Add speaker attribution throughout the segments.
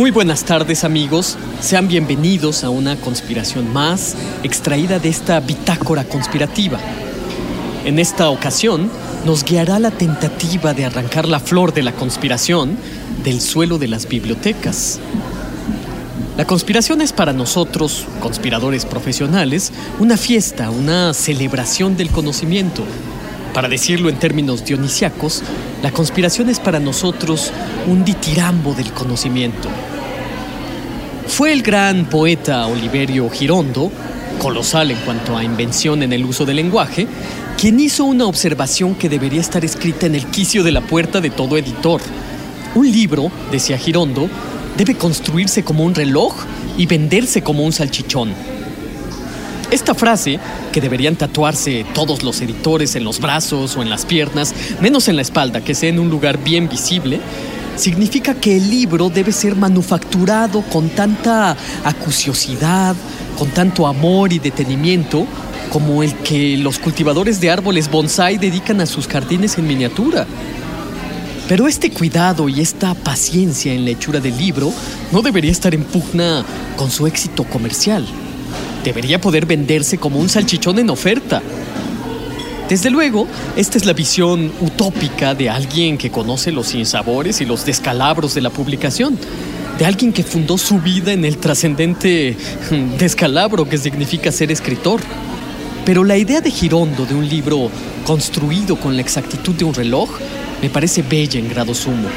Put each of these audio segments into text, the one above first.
Speaker 1: Muy buenas tardes amigos, sean bienvenidos a una conspiración más extraída de esta bitácora conspirativa. En esta ocasión nos guiará la tentativa de arrancar la flor de la conspiración del suelo de las bibliotecas. La conspiración es para nosotros, conspiradores profesionales, una fiesta, una celebración del conocimiento. Para decirlo en términos dionisiacos, la conspiración es para nosotros un ditirambo del conocimiento. Fue el gran poeta Oliverio Girondo, colosal en cuanto a invención en el uso del lenguaje, quien hizo una observación que debería estar escrita en el quicio de la puerta de todo editor. Un libro, decía Girondo, debe construirse como un reloj y venderse como un salchichón. Esta frase, que deberían tatuarse todos los editores en los brazos o en las piernas, menos en la espalda, que sea en un lugar bien visible, significa que el libro debe ser manufacturado con tanta acuciosidad, con tanto amor y detenimiento, como el que los cultivadores de árboles bonsai dedican a sus jardines en miniatura. Pero este cuidado y esta paciencia en la hechura del libro no debería estar en pugna con su éxito comercial. Debería poder venderse como un salchichón en oferta. Desde luego, esta es la visión utópica de alguien que conoce los sinsabores y los descalabros de la publicación, de alguien que fundó su vida en el trascendente descalabro que significa ser escritor. Pero la idea de Girondo de un libro construido con la exactitud de un reloj me parece bella en grado sumo.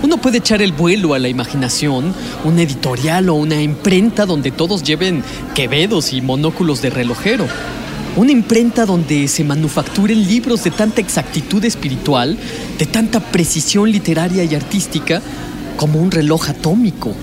Speaker 1: Uno puede echar el vuelo a la imaginación, un editorial o una imprenta donde todos lleven quevedos y monóculos de relojero una imprenta donde se manufacturen libros de tanta exactitud espiritual, de tanta precisión literaria y artística, como un reloj atómico.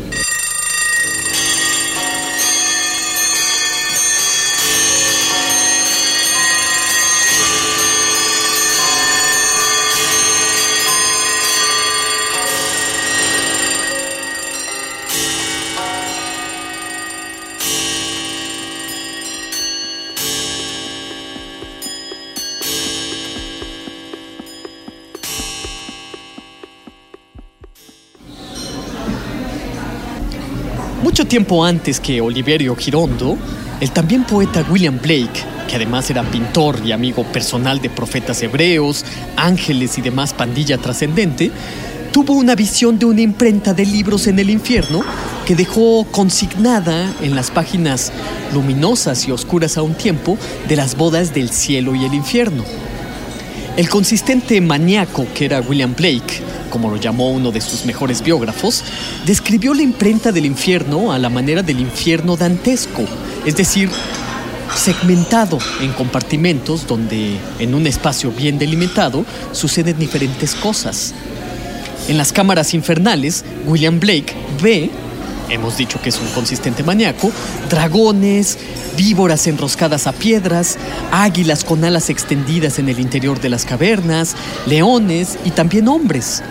Speaker 1: Mucho tiempo antes que Oliverio Girondo, el también poeta William Blake, que además era pintor y amigo personal de profetas hebreos, ángeles y demás pandilla trascendente, tuvo una visión de una imprenta de libros en el infierno que dejó consignada en las páginas luminosas y oscuras a un tiempo de las bodas del cielo y el infierno. El consistente maníaco que era William Blake como lo llamó uno de sus mejores biógrafos, describió la imprenta del infierno a la manera del infierno dantesco, es decir, segmentado en compartimentos donde en un espacio bien delimitado suceden diferentes cosas. En las cámaras infernales, William Blake ve, hemos dicho que es un consistente maníaco, dragones, víboras enroscadas a piedras, águilas con alas extendidas en el interior de las cavernas, leones y también hombres.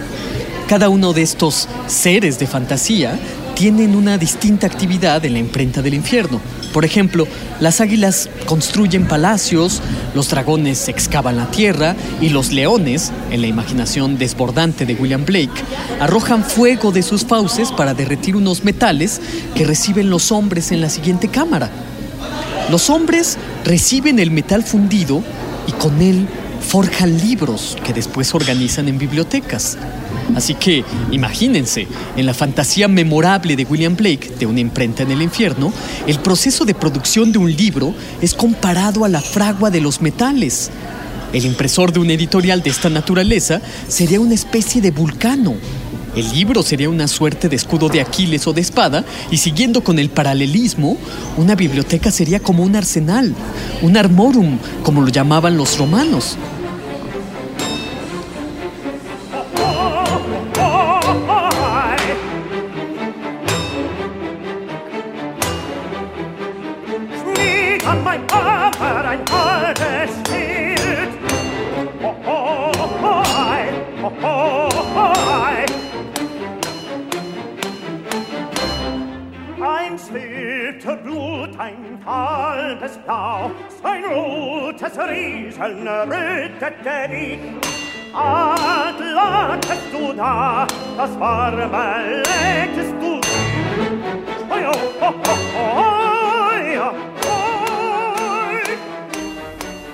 Speaker 1: Cada uno de estos seres de fantasía tienen una distinta actividad en la imprenta del infierno. Por ejemplo, las águilas construyen palacios, los dragones excavan la tierra y los leones, en la imaginación desbordante de William Blake, arrojan fuego de sus fauces para derretir unos metales que reciben los hombres en la siguiente cámara. Los hombres reciben el metal fundido y con él forjan libros que después organizan en bibliotecas. Así que imagínense, en la fantasía memorable de William Blake, de una imprenta en el infierno, el proceso de producción de un libro es comparado a la fragua de los metales. El impresor de un editorial de esta naturaleza sería una especie de vulcano. El libro sería una suerte de escudo de Aquiles o de espada, y siguiendo con el paralelismo, una biblioteca sería como un arsenal, un armorum, como lo llamaban los romanos.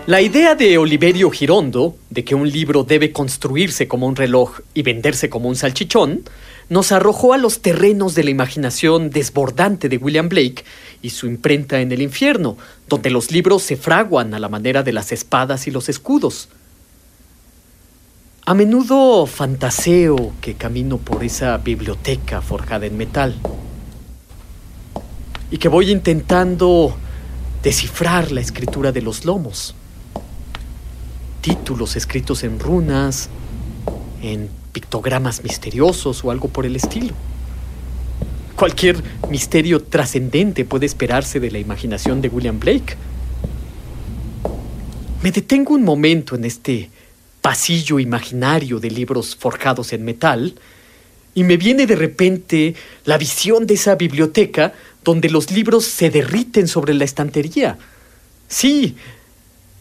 Speaker 1: La idea de Oliverio Girondo, de que un libro debe construirse como un reloj y venderse como un salchichón, nos arrojó a los terrenos de la imaginación desbordante de William Blake y su imprenta en el infierno, donde los libros se fraguan a la manera de las espadas y los escudos. A menudo fantaseo que camino por esa biblioteca forjada en metal y que voy intentando descifrar la escritura de los lomos títulos escritos en runas, en pictogramas misteriosos o algo por el estilo. Cualquier misterio trascendente puede esperarse de la imaginación de William Blake. Me detengo un momento en este pasillo imaginario de libros forjados en metal y me viene de repente la visión de esa biblioteca donde los libros se derriten sobre la estantería. Sí,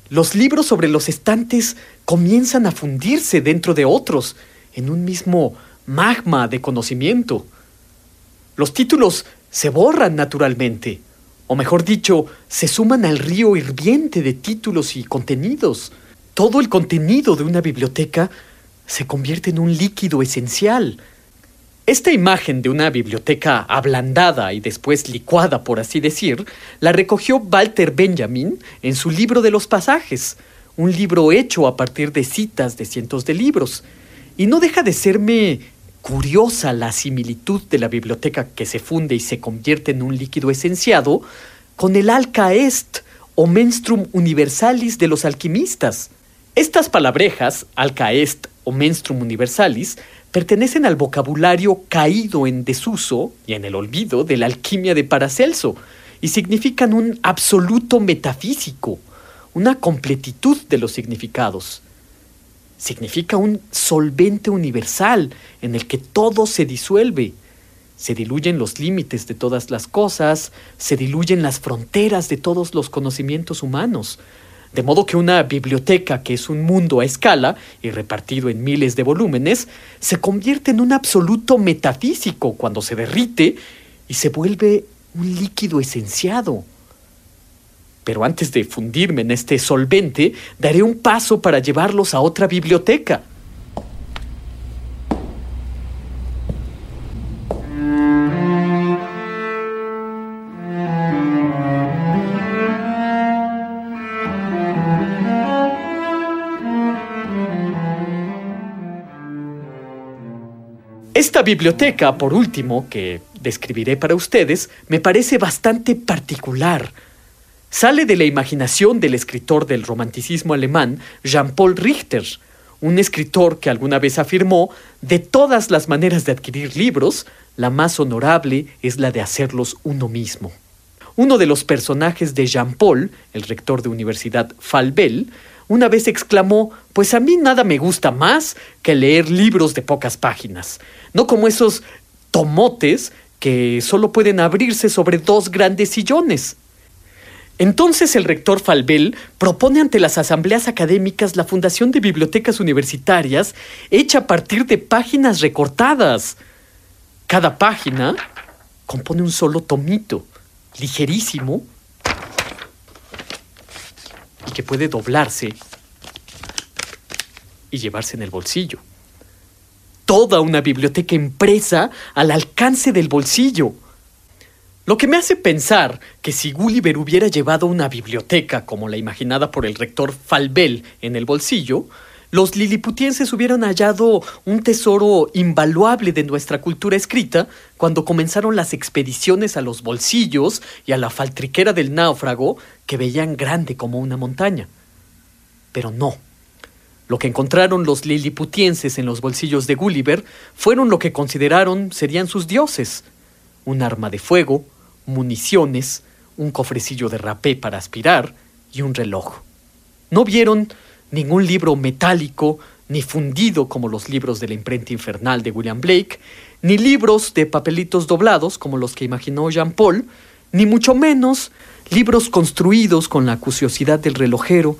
Speaker 1: los libros sobre los estantes comienzan a fundirse dentro de otros, en un mismo magma de conocimiento. Los títulos se borran naturalmente, o mejor dicho, se suman al río hirviente de títulos y contenidos. Todo el contenido de una biblioteca se convierte en un líquido esencial, esta imagen de una biblioteca ablandada y después licuada, por así decir, la recogió Walter Benjamin en su libro de los pasajes, un libro hecho a partir de citas de cientos de libros. Y no deja de serme curiosa la similitud de la biblioteca que se funde y se convierte en un líquido esenciado con el alca est o menstrum universalis de los alquimistas. Estas palabrejas, alca est o menstrum universalis, pertenecen al vocabulario caído en desuso y en el olvido de la alquimia de Paracelso y significan un absoluto metafísico, una completitud de los significados. Significa un solvente universal en el que todo se disuelve. Se diluyen los límites de todas las cosas, se diluyen las fronteras de todos los conocimientos humanos, de modo que una biblioteca, que es un mundo a escala y repartido en miles de volúmenes, se convierte en un absoluto metafísico cuando se derrite y se vuelve un líquido esenciado. Pero antes de fundirme en este solvente, daré un paso para llevarlos a otra biblioteca. Esta biblioteca, por último, que describiré para ustedes, me parece bastante particular. Sale de la imaginación del escritor del romanticismo alemán, Jean-Paul Richter, un escritor que alguna vez afirmó, de todas las maneras de adquirir libros, la más honorable es la de hacerlos uno mismo. Uno de los personajes de Jean-Paul, el rector de Universidad Falbel, una vez exclamó, pues a mí nada me gusta más que leer libros de pocas páginas, no como esos tomotes que solo pueden abrirse sobre dos grandes sillones. Entonces el rector Falbel propone ante las asambleas académicas la fundación de bibliotecas universitarias hecha a partir de páginas recortadas. Cada página compone un solo tomito, ligerísimo, y que puede doblarse y llevarse en el bolsillo. Toda una biblioteca impresa al alcance del bolsillo. Lo que me hace pensar que si Gulliver hubiera llevado una biblioteca como la imaginada por el rector Falbel en el bolsillo, los liliputienses hubieran hallado un tesoro invaluable de nuestra cultura escrita cuando comenzaron las expediciones a los bolsillos y a la faltriquera del náufrago que veían grande como una montaña. Pero no. Lo que encontraron los liliputienses en los bolsillos de Gulliver fueron lo que consideraron serían sus dioses. Un arma de fuego, municiones, un cofrecillo de rapé para aspirar y un reloj. No vieron ningún libro metálico, ni fundido como los libros de la imprenta infernal de William Blake, ni libros de papelitos doblados como los que imaginó Jean Paul, ni mucho menos libros construidos con la acuciosidad del relojero,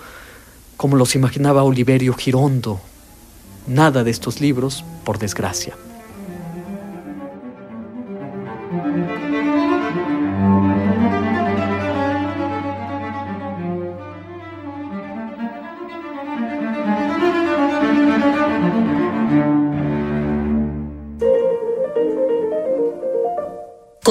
Speaker 1: como los imaginaba Oliverio Girondo. Nada de estos libros, por desgracia.